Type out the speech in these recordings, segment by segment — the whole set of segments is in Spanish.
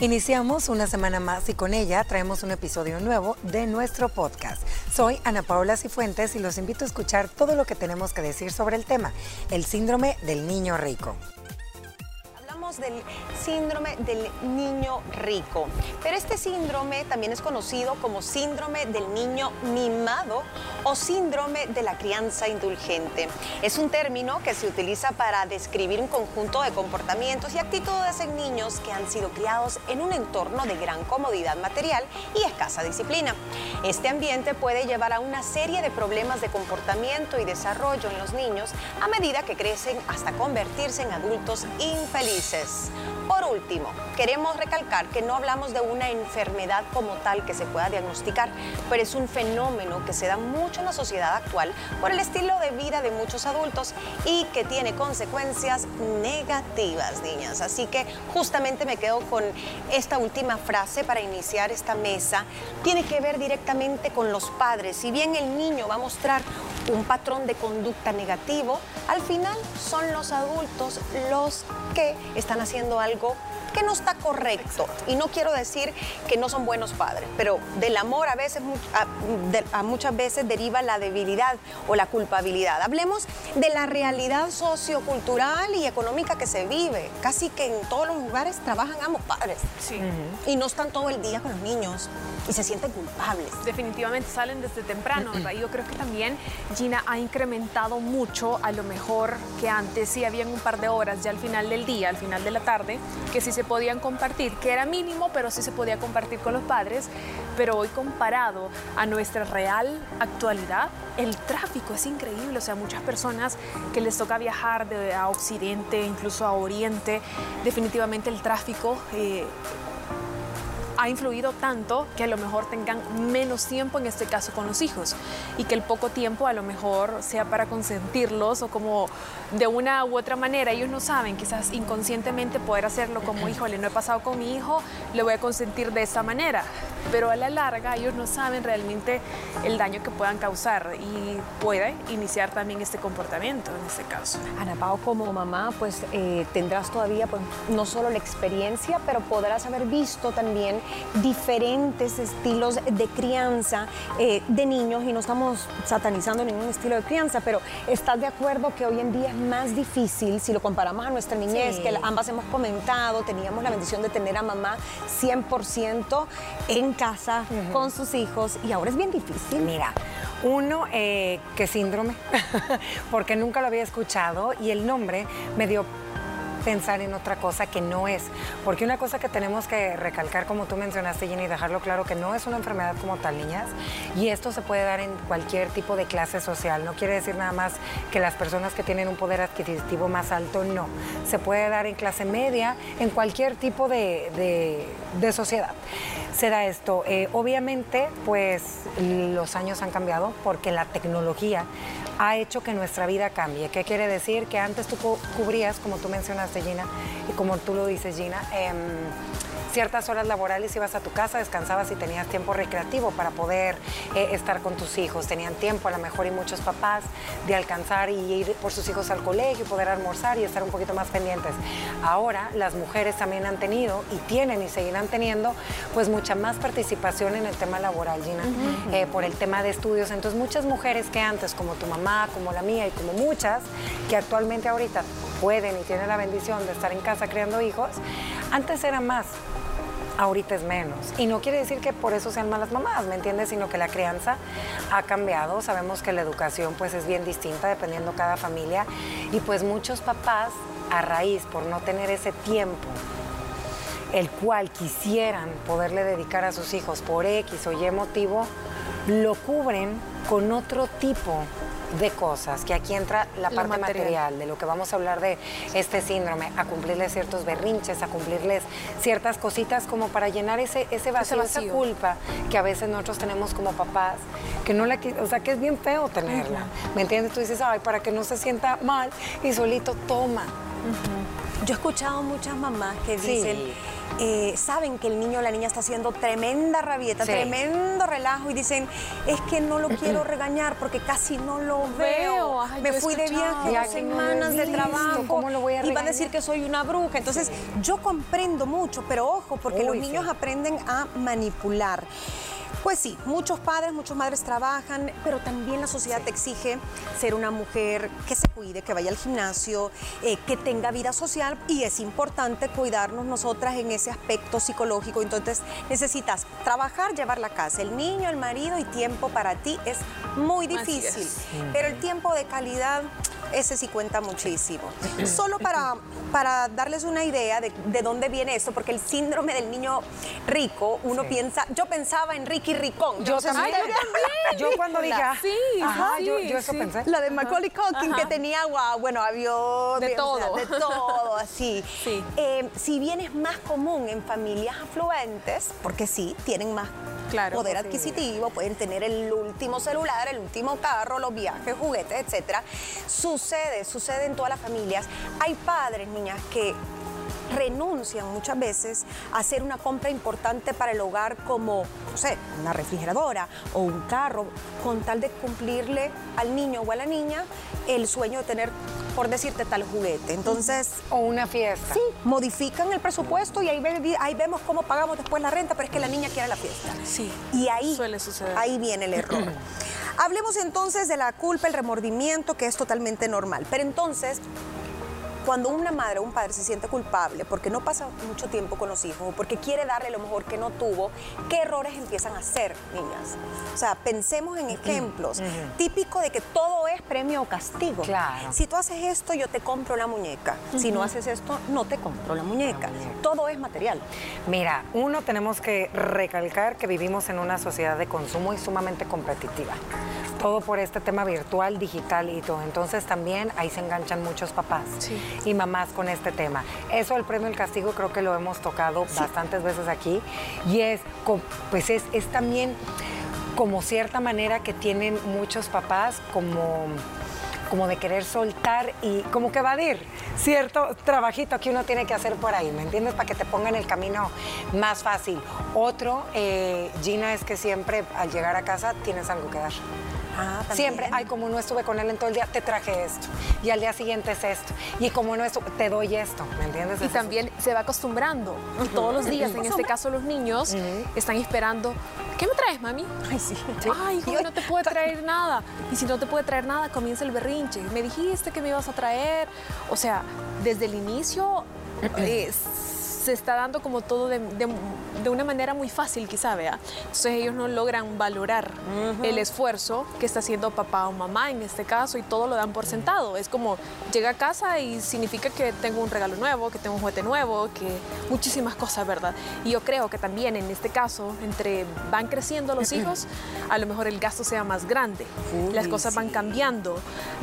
Iniciamos una semana más y con ella traemos un episodio nuevo de nuestro podcast. Soy Ana Paola Cifuentes y los invito a escuchar todo lo que tenemos que decir sobre el tema, el síndrome del niño rico del síndrome del niño rico. Pero este síndrome también es conocido como síndrome del niño mimado o síndrome de la crianza indulgente. Es un término que se utiliza para describir un conjunto de comportamientos y actitudes en niños que han sido criados en un entorno de gran comodidad material y escasa disciplina. Este ambiente puede llevar a una serie de problemas de comportamiento y desarrollo en los niños a medida que crecen hasta convertirse en adultos infelices. Por último, queremos recalcar que no hablamos de una enfermedad como tal que se pueda diagnosticar, pero es un fenómeno que se da mucho en la sociedad actual por el estilo de vida de muchos adultos y que tiene consecuencias negativas, niñas. Así que justamente me quedo con esta última frase para iniciar esta mesa. Tiene que ver directamente con los padres. Si bien el niño va a mostrar un patrón de conducta negativo, al final son los adultos los que están haciendo algo que no está correcto. Y no quiero decir que no son buenos padres, pero del amor a veces, a, muchas veces deriva la debilidad o la culpabilidad. Hablemos de la realidad sociocultural y económica que se vive. Casi que en todos los lugares trabajan ambos padres. Sí. Y no están todo el día con los niños y se sienten culpables. Definitivamente salen desde temprano, Yo creo que también Gina ha incrementado mucho, a lo mejor que antes sí habían un par de horas ya al final del día, al final de la tarde, que sí se podían compartir, que era mínimo, pero sí se podía compartir con los padres. Pero hoy comparado a nuestra real actualidad, el tráfico es increíble. O sea, muchas personas que les toca viajar de, a Occidente, incluso a Oriente, definitivamente el tráfico... Eh, ha influido tanto que a lo mejor tengan menos tiempo, en este caso con los hijos, y que el poco tiempo a lo mejor sea para consentirlos o como de una u otra manera, ellos no saben, quizás inconscientemente poder hacerlo como, híjole, no he pasado con mi hijo, le voy a consentir de esta manera, pero a la larga ellos no saben realmente el daño que puedan causar y puede iniciar también este comportamiento en este caso. Ana Pao, como mamá, pues eh, tendrás todavía pues, no solo la experiencia, pero podrás haber visto también diferentes estilos de crianza eh, de niños y no estamos satanizando ningún estilo de crianza, pero ¿estás de acuerdo que hoy en día es más difícil si lo comparamos a nuestra niñez, que ambas hemos comentado, teníamos la bendición de tener a mamá 100% en casa con sus hijos y ahora es bien difícil? Mira, uno, eh, ¿qué síndrome? Porque nunca lo había escuchado y el nombre me dio pensar en otra cosa que no es. Porque una cosa que tenemos que recalcar, como tú mencionaste, Jenny, dejarlo claro, que no es una enfermedad como tal, niñas, y esto se puede dar en cualquier tipo de clase social. No quiere decir nada más que las personas que tienen un poder adquisitivo más alto, no. Se puede dar en clase media, en cualquier tipo de, sociedad. Se da esto. Eh, obviamente, pues los años han cambiado porque la tecnología ha hecho que nuestra vida cambie. ¿Qué quiere decir? Que antes tú cubrías, como tú mencionaste, Gina, y como tú lo dices, Gina, em, ciertas horas laborales ibas a tu casa, descansabas y tenías tiempo recreativo para poder eh, estar con tus hijos. Tenían tiempo, a lo mejor, y muchos papás, de alcanzar y ir por sus hijos al colegio, poder almorzar y estar un poquito más pendientes. Ahora las mujeres también han tenido y tienen y seguirán teniendo pues mucha más participación en el tema laboral, Gina, eh, por el tema de estudios. Entonces muchas mujeres que antes, como tu mamá, como la mía y como muchas, que actualmente ahorita pueden y tienen la bendición de estar en casa criando hijos, antes era más ahorita es menos. Y no quiere decir que por eso sean malas mamás, ¿me entiendes? Sino que la crianza ha cambiado. Sabemos que la educación pues es bien distinta dependiendo cada familia. Y pues muchos papás, a raíz por no tener ese tiempo, el cual quisieran poderle dedicar a sus hijos por X o Y motivo, lo cubren con otro tipo de cosas, que aquí entra la parte material. de lo que vamos a hablar de este síndrome, a cumplirles ciertos berrinches, a cumplirles ciertas cositas como para llenar ese, ese, vacío, esa culpa que a veces nosotros tenemos como papás, que no la o sea, que es bien feo tenerla. ¿Me entiendes? Tú dices, ay, para que no se sienta mal y solito toma. Yo he escuchado muchas mamás que dicen, eh, saben que el niño o la niña está haciendo tremenda rabieta, tremendo relajo y dicen, es que no lo quiero regañar porque casi no lo veo. Me fui de viaje dos semanas de trabajo. ¿Cómo lo voy a regañar? a decir que soy una bruja. Entonces, yo comprendo mucho, pero ojo, porque los niños aprenden a manipular. Pues sí, muchos padres, muchas madres trabajan, pero también la sociedad te exige ser una mujer que se cuide, que vaya al gimnasio, eh, que tenga vida social y es importante cuidarnos nosotras en ese aspecto psicológico. Entonces necesitas trabajar, llevar la casa, el niño, el marido y tiempo para ti es muy difícil, pero el tiempo de calidad ese sí cuenta muchísimo. Solo para, para darles una idea de, dónde viene esto, porque el síndrome del niño rico, uno piensa, yo pensaba en Ricky Ricón. Yo también. Yo cuando dije, ah, sí, yo, eso pensé. La de Macaulay Culkin que tenía agua, bueno, avión. De todo. de todo, así. Eh, si bien es más común en familias afluentes, porque sí, tienen más poder adquisitivo, pueden tener el último celular, el último carro, los viajes, juguetes, etcétera. Sucede, sucede en todas las familias. Hay padres, niñas, que renuncian muchas veces a hacer una compra importante para el hogar como, no sé, una refrigeradora o un carro, con tal de cumplirle al niño o a la niña el sueño de tener, por decirte, tal juguete. Entonces... O una fiesta. Sí, modifican el presupuesto y ahí, ahí vemos cómo pagamos después la renta, pero es que la niña quiere la fiesta. Sí. Y ahí, suele suceder. ahí viene el error. Hablemos entonces de la culpa, el remordimiento, que es totalmente normal. Pero entonces, cuando una madre o un padre se siente culpable porque no pasa mucho tiempo con los hijos o porque quiere darle lo mejor que no tuvo, ¿qué errores empiezan a hacer, niñas? O sea, pensemos en ejemplos. Típico de que todo es premio o castigo. Claro. Si tú haces esto, yo te compro la muñeca. Si no haces esto, no te compro la muñeca. Todo es material. Mira, uno tenemos que recalcar que vivimos en una sociedad de consumo y sumamente competitiva. Todo por este tema virtual, digital y todo. Entonces también ahí se enganchan muchos papás. Sí y mamás con este tema. Eso el premio el castigo creo que lo hemos tocado bastantes veces aquí y es, pues es, es también como cierta manera que tienen muchos papás como como de querer soltar y como que evadir cierto trabajito que uno tiene que hacer por ahí, ¿me entiendes? Para que te pongan el camino más fácil. Otro, eh, Gina, es que siempre al llegar a casa tienes algo que dar. Ah, Siempre, ay, como no estuve con él en todo el día, te traje esto. Y al día siguiente es esto. Y como no estuve, te doy esto, ¿me entiendes? Y también se va acostumbrando. Todos los días, en este caso los niños, están esperando, ¿qué me traes, mami? Ay, sí. Ay, hijo, no te puede traer nada. Y si no te puede traer nada, comienza el berrinche. Me dijiste que me ibas a traer. O sea, desde el inicio... es se está dando como todo de, una manera muy fácil, quizá, vea. Entonces ellos no logran valorar el esfuerzo que está haciendo papá o mamá en este caso y todo lo dan por sentado. Es como llega a casa y significa que tengo un regalo nuevo, que tengo un juguete nuevo, que muchísimas cosas, ¿verdad? Y yo creo que también en este caso, entre van creciendo los hijos, a lo mejor el gasto sea más grande, las cosas van cambiando.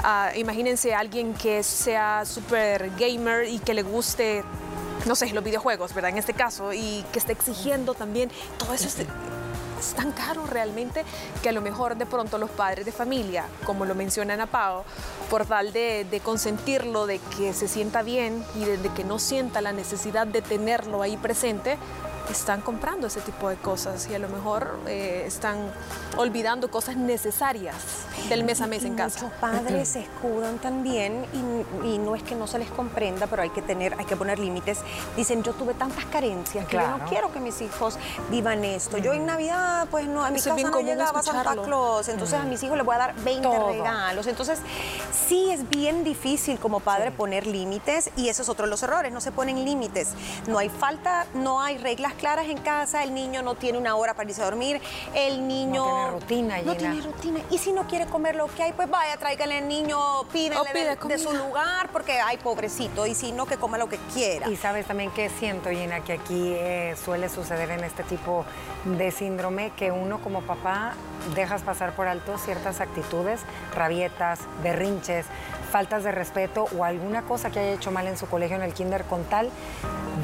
Ah, imagínense alguien que sea súper gamer y que le guste no sé, los videojuegos, ¿verdad? En este caso, y que esté exigiendo también, todo eso es, tan caro realmente que a lo mejor de pronto los padres de familia, como lo menciona Ana Pao, por tal de, de, consentirlo, de que se sienta bien y de, que no sienta la necesidad de tenerlo ahí presente, están comprando ese tipo de cosas y a lo mejor eh, están olvidando cosas necesarias del mes a mes en casa. Muchos padres se escudan también y, no es que no se les comprenda, pero hay que tener, hay que poner límites. Dicen, yo tuve tantas carencias que yo no quiero que mis hijos vivan esto. Yo en Navidad, pues no, a mi casa no llegaba Santa Claus, entonces a mis hijos les voy a dar 20 regalos. Entonces, sí es bien difícil como padre poner límites y eso es otro de los errores, no se ponen límites. No hay falta, no hay reglas claras en casa, el niño no tiene una hora para irse a dormir, el niño... No tiene rutina, No tiene rutina. Y si no quiere comer lo que hay, pues vaya, tráigale al niño, pídele de, su lugar, porque hay pobrecito, y si no, que coma lo que quiera. Y sabes también que siento, Gina, que aquí eh, suele suceder en este tipo de síndrome, que uno como papá dejas pasar por alto ciertas actitudes, rabietas, berrinches, faltas de respeto o alguna cosa que haya hecho mal en su colegio en el kinder con tal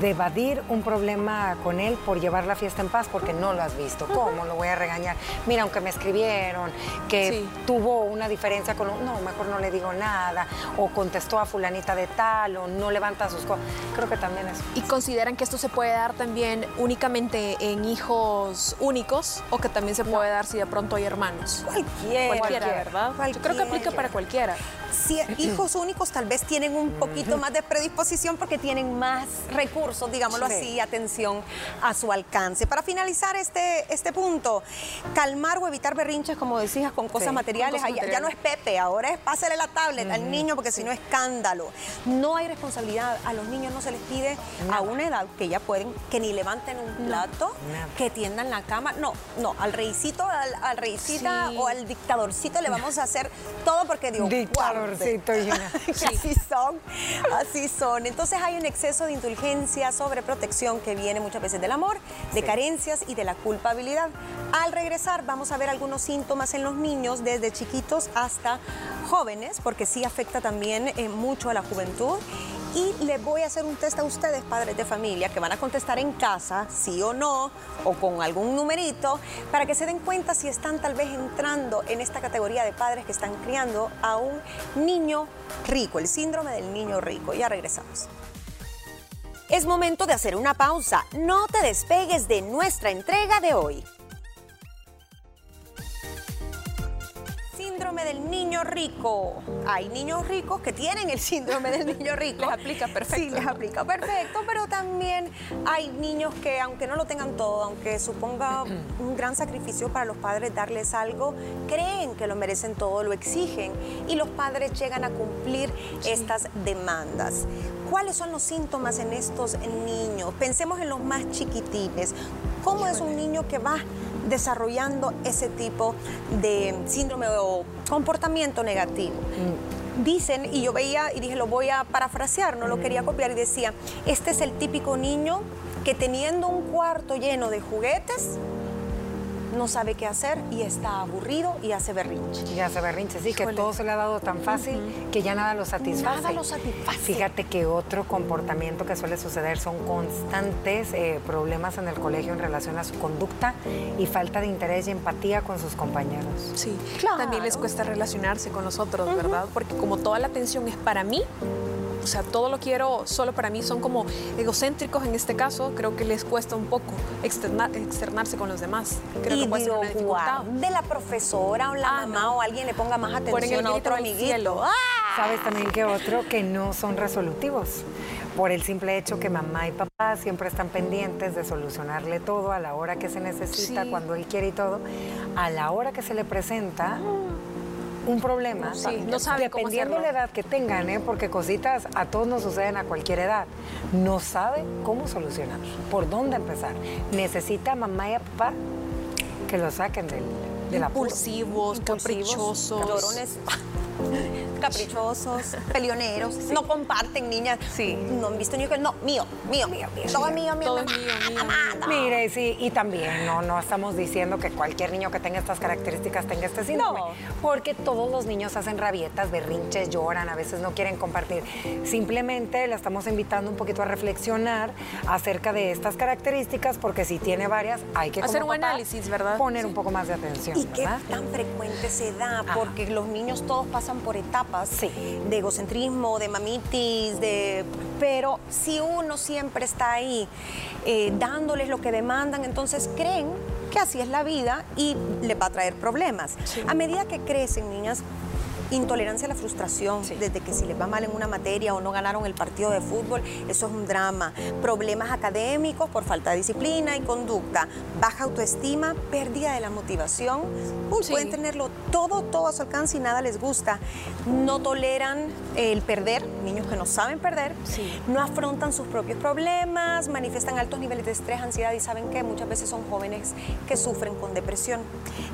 de evadir un problema con él por llevar la fiesta en paz porque no lo has visto. ¿Cómo lo voy a regañar? Mira, aunque me escribieron que tuvo una diferencia con... No, mejor no le digo nada. O contestó a fulanita de tal o no levanta sus cosas. Creo que también es... ¿Y consideran que esto se puede dar también únicamente en hijos únicos o que también se puede dar si de pronto hay hermanos? Cualquiera. Cualquiera, ¿verdad? Yo creo que aplica para cualquiera. Si hijos únicos tal vez tienen un poquito más de predisposición porque tienen más recursos, digámoslo así, atención a su alcance. Para finalizar este, este punto, calmar o evitar berrinches, como decías, con cosas materiales. ya, no es Pepe, ahora es pásale la tablet al niño porque si no escándalo. No hay responsabilidad. A los niños no se les pide a una edad que ya pueden que ni levanten un plato, que tiendan la cama. No, no, al reycito, al, al reycita o al dictadorcito le vamos a hacer todo porque digo, Dictadorcito, Así son, así son. Entonces hay un exceso de indulgencia, sobreprotección que viene muchas veces del amor, de carencias y de la culpabilidad. Al regresar vamos a ver algunos síntomas en los niños desde chiquitos hasta jóvenes, porque sí afecta también eh, mucho a la juventud y le voy a hacer un test a ustedes, padres de familia, que van a contestar en casa, sí o no, o con algún numerito, para que se den cuenta si están tal vez entrando en esta categoría de padres que están criando a un niño rico, el síndrome del niño rico. Ya regresamos. Es momento de hacer una pausa. No te despegues de nuestra entrega de hoy. síndrome del niño rico. Hay niños ricos que tienen el síndrome del niño rico. les aplica perfecto. Sí, les aplica perfecto, pero también hay niños que aunque no lo tengan todo, aunque suponga un gran sacrificio para los padres darles algo, creen que lo merecen todo, lo exigen y los padres llegan a cumplir estas demandas. ¿Cuáles son los síntomas en estos niños? Pensemos en los más chiquitines. ¿Cómo es un niño que va desarrollando ese tipo de síndrome o comportamiento negativo. Mm. Dicen, y yo veía y dije, lo voy a parafrasear, no lo quería copiar, y decía, este es el típico niño que teniendo un cuarto lleno de juguetes, no sabe qué hacer y está aburrido y hace berrinche. Y hace berrinche, sí, que todo se le ha dado tan fácil que ya nada lo satisface. Nada lo satisface. Fíjate que otro comportamiento que suele suceder son constantes eh, problemas en el colegio en relación a su conducta y falta de interés y empatía con sus compañeros. Sí, claro. También les cuesta relacionarse con los otros, ¿verdad? Porque como toda la atención es para mí, o sea, todo lo quiero solo para mí, son como egocéntricos en este caso, creo que les cuesta un poco externarse con los demás. Creo y que puede ser una dificultad. de la profesora o la ah, mamá o alguien le ponga más atención a otro amiguito. ¡Ah! Sabes también que otro que no son resolutivos por el simple hecho que mamá y papá siempre están pendientes de solucionarle todo a la hora que se necesita, cuando él quiere y todo, a la hora que se le presenta, un problema, sí, no sabe dependiendo de la edad que tengan, ¿eh? porque cositas a todos nos suceden a cualquier edad, no sabe cómo solucionar, por dónde empezar. Necesita mamá y papá que lo saquen del, del Impulsivos, caprichosos. Llorones caprichosos, peleoneros, no comparten niñas. Sí. No han visto ni que no, mío, mío, mío, mío. Todo es mío, mío. Todo mío, mío. Mire, sí, y también no, no estamos diciendo que cualquier niño que tenga estas características tenga este síndrome. No. Porque todos los niños hacen rabietas, berrinches, lloran, a veces no quieren compartir. Simplemente la estamos invitando un poquito a reflexionar acerca de estas características, porque si tiene varias, hay que hacer un análisis, ¿verdad? Poner un poco más de atención. ¿Y qué tan frecuente se da? Porque los niños todos pasan por etapas de egocentrismo, de mamitis, de... pero si uno siempre está ahí eh, dándoles lo que demandan, entonces creen que así es la vida y les va a traer problemas. A medida que crecen, niñas, Intolerancia a la frustración, desde que si les va mal en una materia o no ganaron el partido de fútbol, eso es un drama. Problemas académicos por falta de disciplina y conducta. Baja autoestima, pérdida de la motivación. Pueden tenerlo todo, todo a su alcance y nada les gusta. No toleran el perder, niños que no saben perder. No afrontan sus propios problemas, manifiestan altos niveles de estrés, ansiedad y saben que muchas veces son jóvenes que sufren con depresión.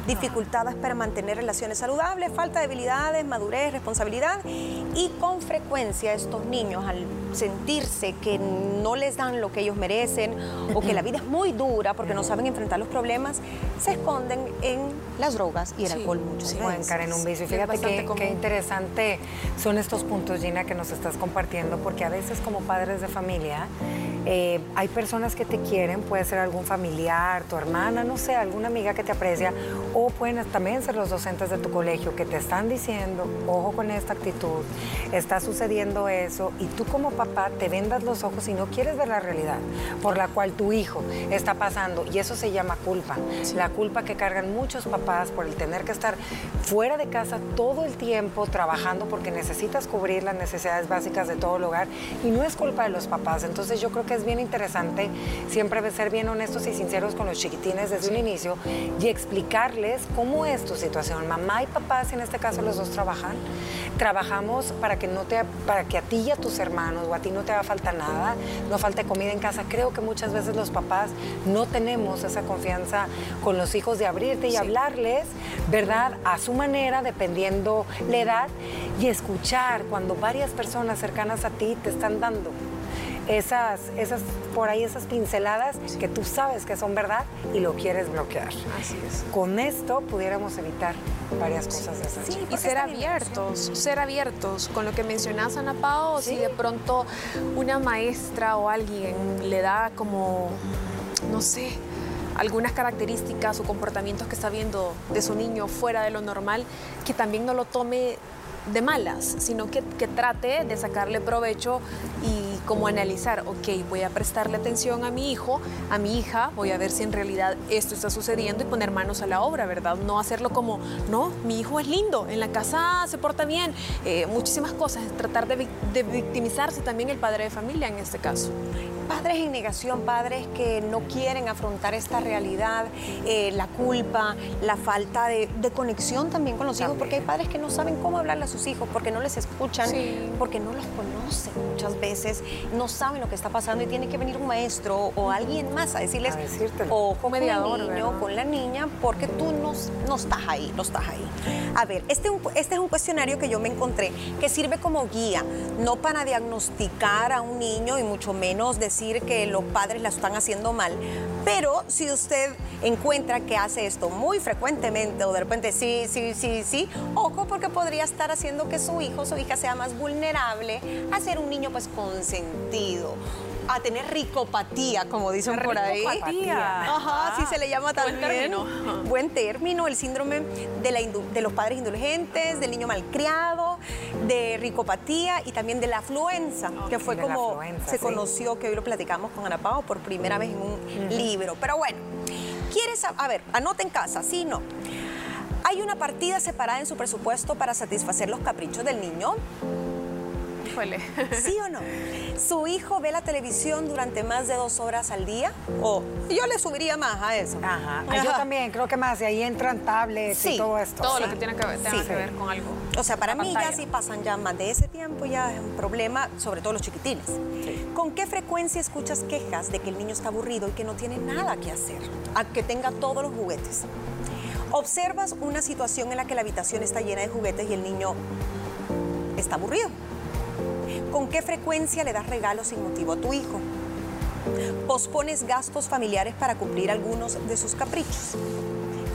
Dificultades para mantener relaciones saludables, falta de habilidades, madurez, responsabilidad y con frecuencia estos niños al sentirse que no les dan lo que ellos merecen o que la vida es muy dura porque no saben enfrentar los problemas, se esconden en las drogas y el alcohol muchas sí, veces. en un vicio. Fíjate qué interesante son estos puntos, Gina, que nos estás compartiendo porque a veces como padres de familia eh, hay personas que te quieren, puede ser algún familiar, tu hermana, no sé, alguna amiga que te aprecia, o pueden también ser los docentes de tu colegio que te están diciendo, ojo con esta actitud, está sucediendo eso, y tú como papá te vendas los ojos y no quieres ver la realidad por la cual tu hijo está pasando, y eso se llama culpa, la culpa que cargan muchos papás por el tener que estar fuera de casa todo el tiempo trabajando porque necesitas cubrir las necesidades básicas de todo el hogar, y no es culpa de los papás, entonces yo creo que es bien interesante siempre ser bien honestos y sinceros con los chiquitines desde un inicio y explicarles cómo es tu situación. Mamá y papá, si en este caso los dos trabajan, trabajamos para que no te para que a ti y a tus hermanos o a ti no te haga falta nada, no falte comida en casa. Creo que muchas veces los papás no tenemos esa confianza con los hijos de abrirte y hablarles, ¿verdad? A su manera, dependiendo la edad y escuchar cuando varias personas cercanas a ti te están dando esas, esas, por ahí esas pinceladas que tú sabes que son verdad y lo quieres bloquear. Así es. Con esto pudiéramos evitar varias cosas de esas. Sí, y ser abiertos, ser abiertos con lo que mencionas, Ana Pao, si de pronto una maestra o alguien le da como, no sé, algunas características o comportamientos que está viendo de su niño fuera de lo normal, que también no lo tome de malas, sino que, que, trate de sacarle provecho y como analizar, ok, voy a prestarle atención a mi hijo, a mi hija, voy a ver si en realidad esto está sucediendo y poner manos a la obra, ¿verdad? No hacerlo como, no, mi hijo es lindo, en la casa se porta bien, eh, muchísimas cosas, tratar de, de victimizarse también el padre de familia en este caso padres en negación, padres que no quieren afrontar esta realidad, eh, la culpa, la falta de, conexión también con los hijos, porque hay padres que no saben cómo hablarle a sus hijos, porque no les escuchan, porque no los conocen muchas veces, no saben lo que está pasando y tiene que venir un maestro o alguien más a decirles, o con el niño, con la niña, porque tú no, no estás ahí, no estás ahí. A ver, este, este es un cuestionario que yo me encontré que sirve como guía, no para diagnosticar a un niño y mucho menos decir que los padres la están haciendo mal, pero si usted encuentra que hace esto muy frecuentemente o de repente sí, sí, sí, sí, ojo porque podría estar haciendo que su hijo o su hija sea más vulnerable a ser un niño pues consentido a tener ricopatía, como dicen por ahí. Ricopatía. Ajá, sí se le llama también. Buen término. Buen término, el síndrome de, de los padres indulgentes, del niño malcriado, de ricopatía y también de la afluenza, que fue como se conoció, que hoy lo platicamos con Ana Pao por primera vez en un libro. Pero bueno, ¿quieres, a ver, anota en casa, sí, no. ¿Hay una partida separada en su presupuesto para satisfacer los caprichos del niño? ¿Sí o no? ¿Su hijo ve la televisión durante más de dos horas al día? O yo le subiría más a eso. Ajá. Yo también, creo que más. Y ahí entran tablets y todo esto. Todo lo que tiene que ver, que ver con algo. O sea, para mí ya si pasan ya más de ese tiempo, ya es un problema, sobre todo los chiquitines. ¿Con qué frecuencia escuchas quejas de que el niño está aburrido y que no tiene nada que hacer? A que tenga todos los juguetes. Observas una situación en la que la habitación está llena de juguetes y el niño está aburrido. ¿Con qué frecuencia le das regalos sin motivo a tu hijo? ¿Pospones gastos familiares para cumplir algunos de sus caprichos?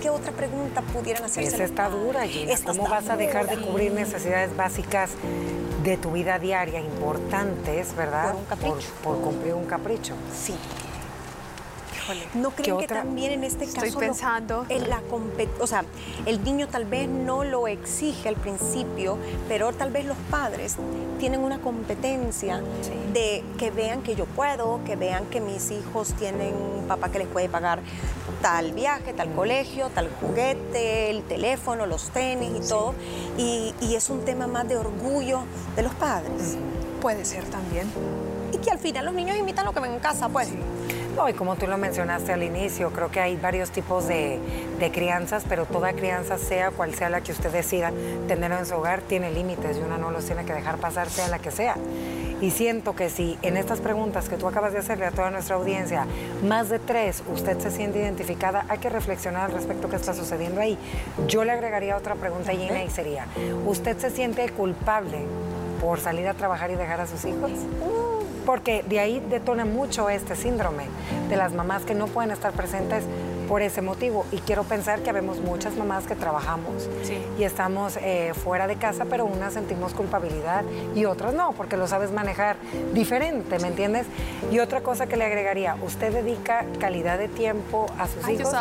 ¿Qué otra pregunta pudieran hacerse? Esa está dura, Gina. ¿Cómo vas a dejar de cubrir necesidades básicas de tu vida diaria importantes, verdad? Por un capricho. Por, por cumplir un capricho. Sí. ¿No creen que también en este caso... Estoy pensando... En la o sea, el niño tal vez no lo exige al principio, pero tal vez los padres tienen una competencia de que vean que yo puedo, que vean que mis hijos tienen un papá que les puede pagar tal viaje, tal colegio, tal juguete, el teléfono, los tenis y todo. Y, es un tema más de orgullo de los padres. Puede ser también. Y que al final los niños imitan lo que ven en casa, pues. No, y como tú lo mencionaste al inicio, creo que hay varios tipos de, crianzas, pero toda crianza, sea cual sea la que usted decida tener en su hogar, tiene límites y uno no los tiene que dejar pasar, sea la que sea. Y siento que si en estas preguntas que tú acabas de hacerle a toda nuestra audiencia, más de tres, usted se siente identificada, hay que reflexionar al respecto qué está sucediendo ahí. Yo le agregaría otra pregunta, Gina, y sería, ¿usted se siente culpable por salir a trabajar y dejar a sus hijos? Porque de ahí detona mucho este síndrome de las mamás que no pueden estar presentes por ese motivo. Y quiero pensar que habemos muchas mamás que trabajamos y estamos eh, fuera de casa, pero unas sentimos culpabilidad y otras no, porque lo sabes manejar diferente, ¿me entiendes? Y otra cosa que le agregaría, usted dedica calidad de tiempo a sus hijos.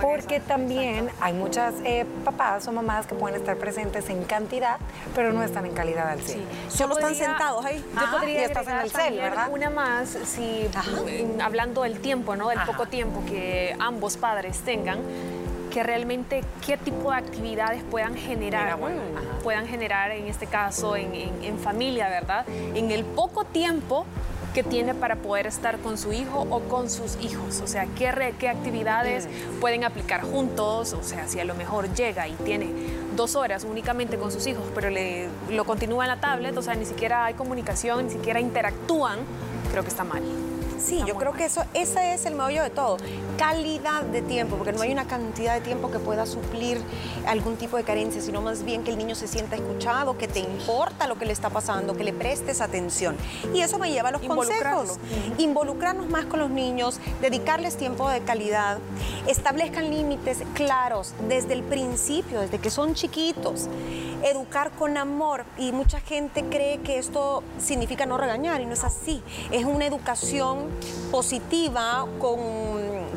porque también hay muchas eh, papás o mamás que pueden estar presentes en cantidad, pero no están en calidad al 100. Solo están sentados ahí. Yo podría estar en el cel, ¿verdad? Una más, si hablando del tiempo, ¿no? Del poco tiempo que ambos padres tengan que realmente qué tipo de actividades puedan generar, puedan generar en este caso en, familia, ¿verdad? En el poco tiempo que tiene para poder estar con su hijo o con sus hijos. O sea, qué, qué actividades pueden aplicar juntos. O sea, si a lo mejor llega y tiene dos horas únicamente con sus hijos, pero le, lo continúa en la tablet, o sea, ni siquiera hay comunicación, ni siquiera interactúan, creo que está mal. Sí, yo creo que eso, ese es el meollo de todo. Calidad de tiempo, porque no hay una cantidad de tiempo que pueda suplir algún tipo de carencia, sino más bien que el niño se sienta escuchado, que te importa lo que le está pasando, que le prestes atención. Y eso me lleva a los consejos. Involucrarnos más con los niños, dedicarles tiempo de calidad, establezcan límites claros desde el principio, desde que son chiquitos educar con amor y mucha gente cree que esto significa no regañar y no es así. Es una educación positiva con,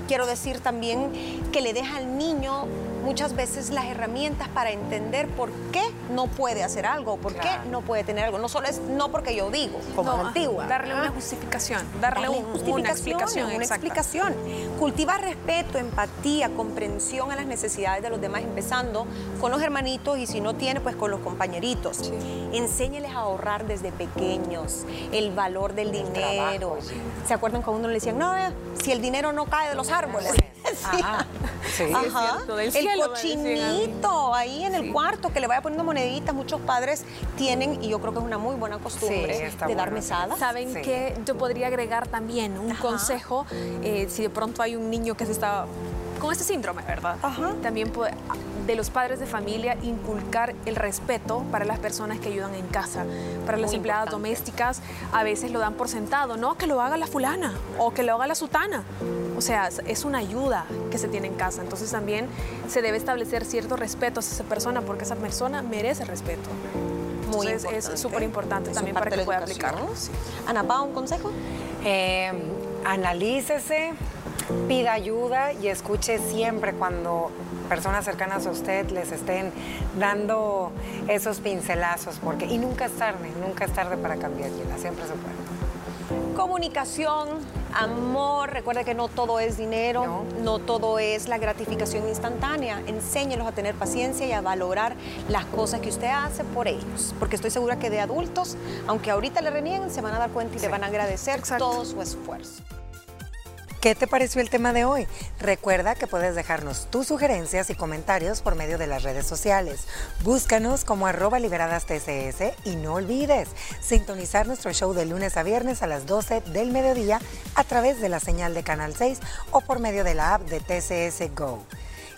quiero decir también, que le deja al niño muchas veces las herramientas para entender por qué no puede hacer algo, por qué no puede tener algo. No solo es no porque yo digo, como antigua. Darle una justificación, darle, una explicación. Una explicación. Cultiva respeto, empatía, comprensión a las necesidades de los demás, empezando con los hermanitos y si no tiene, pues con los compañeritos. Enséñeles a ahorrar desde pequeños, el valor del dinero. ¿Se acuerdan cuando uno le decían, no, si el dinero no cae de los árboles? Ajá. Sí. Ajá. el cochinito ahí en el cuarto que le vaya poniendo moneditas. Muchos padres tienen, y yo creo que es una muy buena costumbre, de dar mesadas. ¿Saben que Yo podría agregar también un consejo, eh, si de pronto hay un niño que se está con este síndrome, ¿verdad? Ajá. También puede, de los padres de familia inculcar el respeto para las personas que ayudan en casa, para las empleadas domésticas, a veces lo dan por sentado, no, que lo haga la fulana o que lo haga la sutana. O sea, es una ayuda que se tiene en casa. Entonces también se debe establecer cierto respeto a esa persona porque esa persona merece respeto. Muy Entonces es súper importante también para que pueda aplicarlo. Ana Pau, ¿un consejo? Eh, analícese, pida ayuda y escuche siempre cuando personas cercanas a usted les estén dando esos pincelazos, porque y nunca es tarde, nunca es tarde para cambiar vida, siempre se puede. Comunicación, amor, recuerde que no todo es dinero, no. no todo es la gratificación instantánea. Enséñelos a tener paciencia y a valorar las cosas que usted hace por ellos, porque estoy segura que de adultos, aunque ahorita le renieguen, se van a dar cuenta y le van a agradecer todo su esfuerzo. ¿Qué te pareció el tema de hoy? Recuerda que puedes dejarnos tus sugerencias y comentarios por medio de las redes sociales. Búscanos como arroba liberadas TCS y no olvides sintonizar nuestro show de lunes a viernes a las 12 del mediodía a través de la señal de Canal 6 o por medio de la app de TCS Go.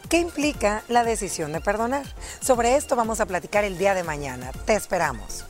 ¿Qué implica la decisión de perdonar? Sobre esto vamos a platicar el día de mañana. Te esperamos.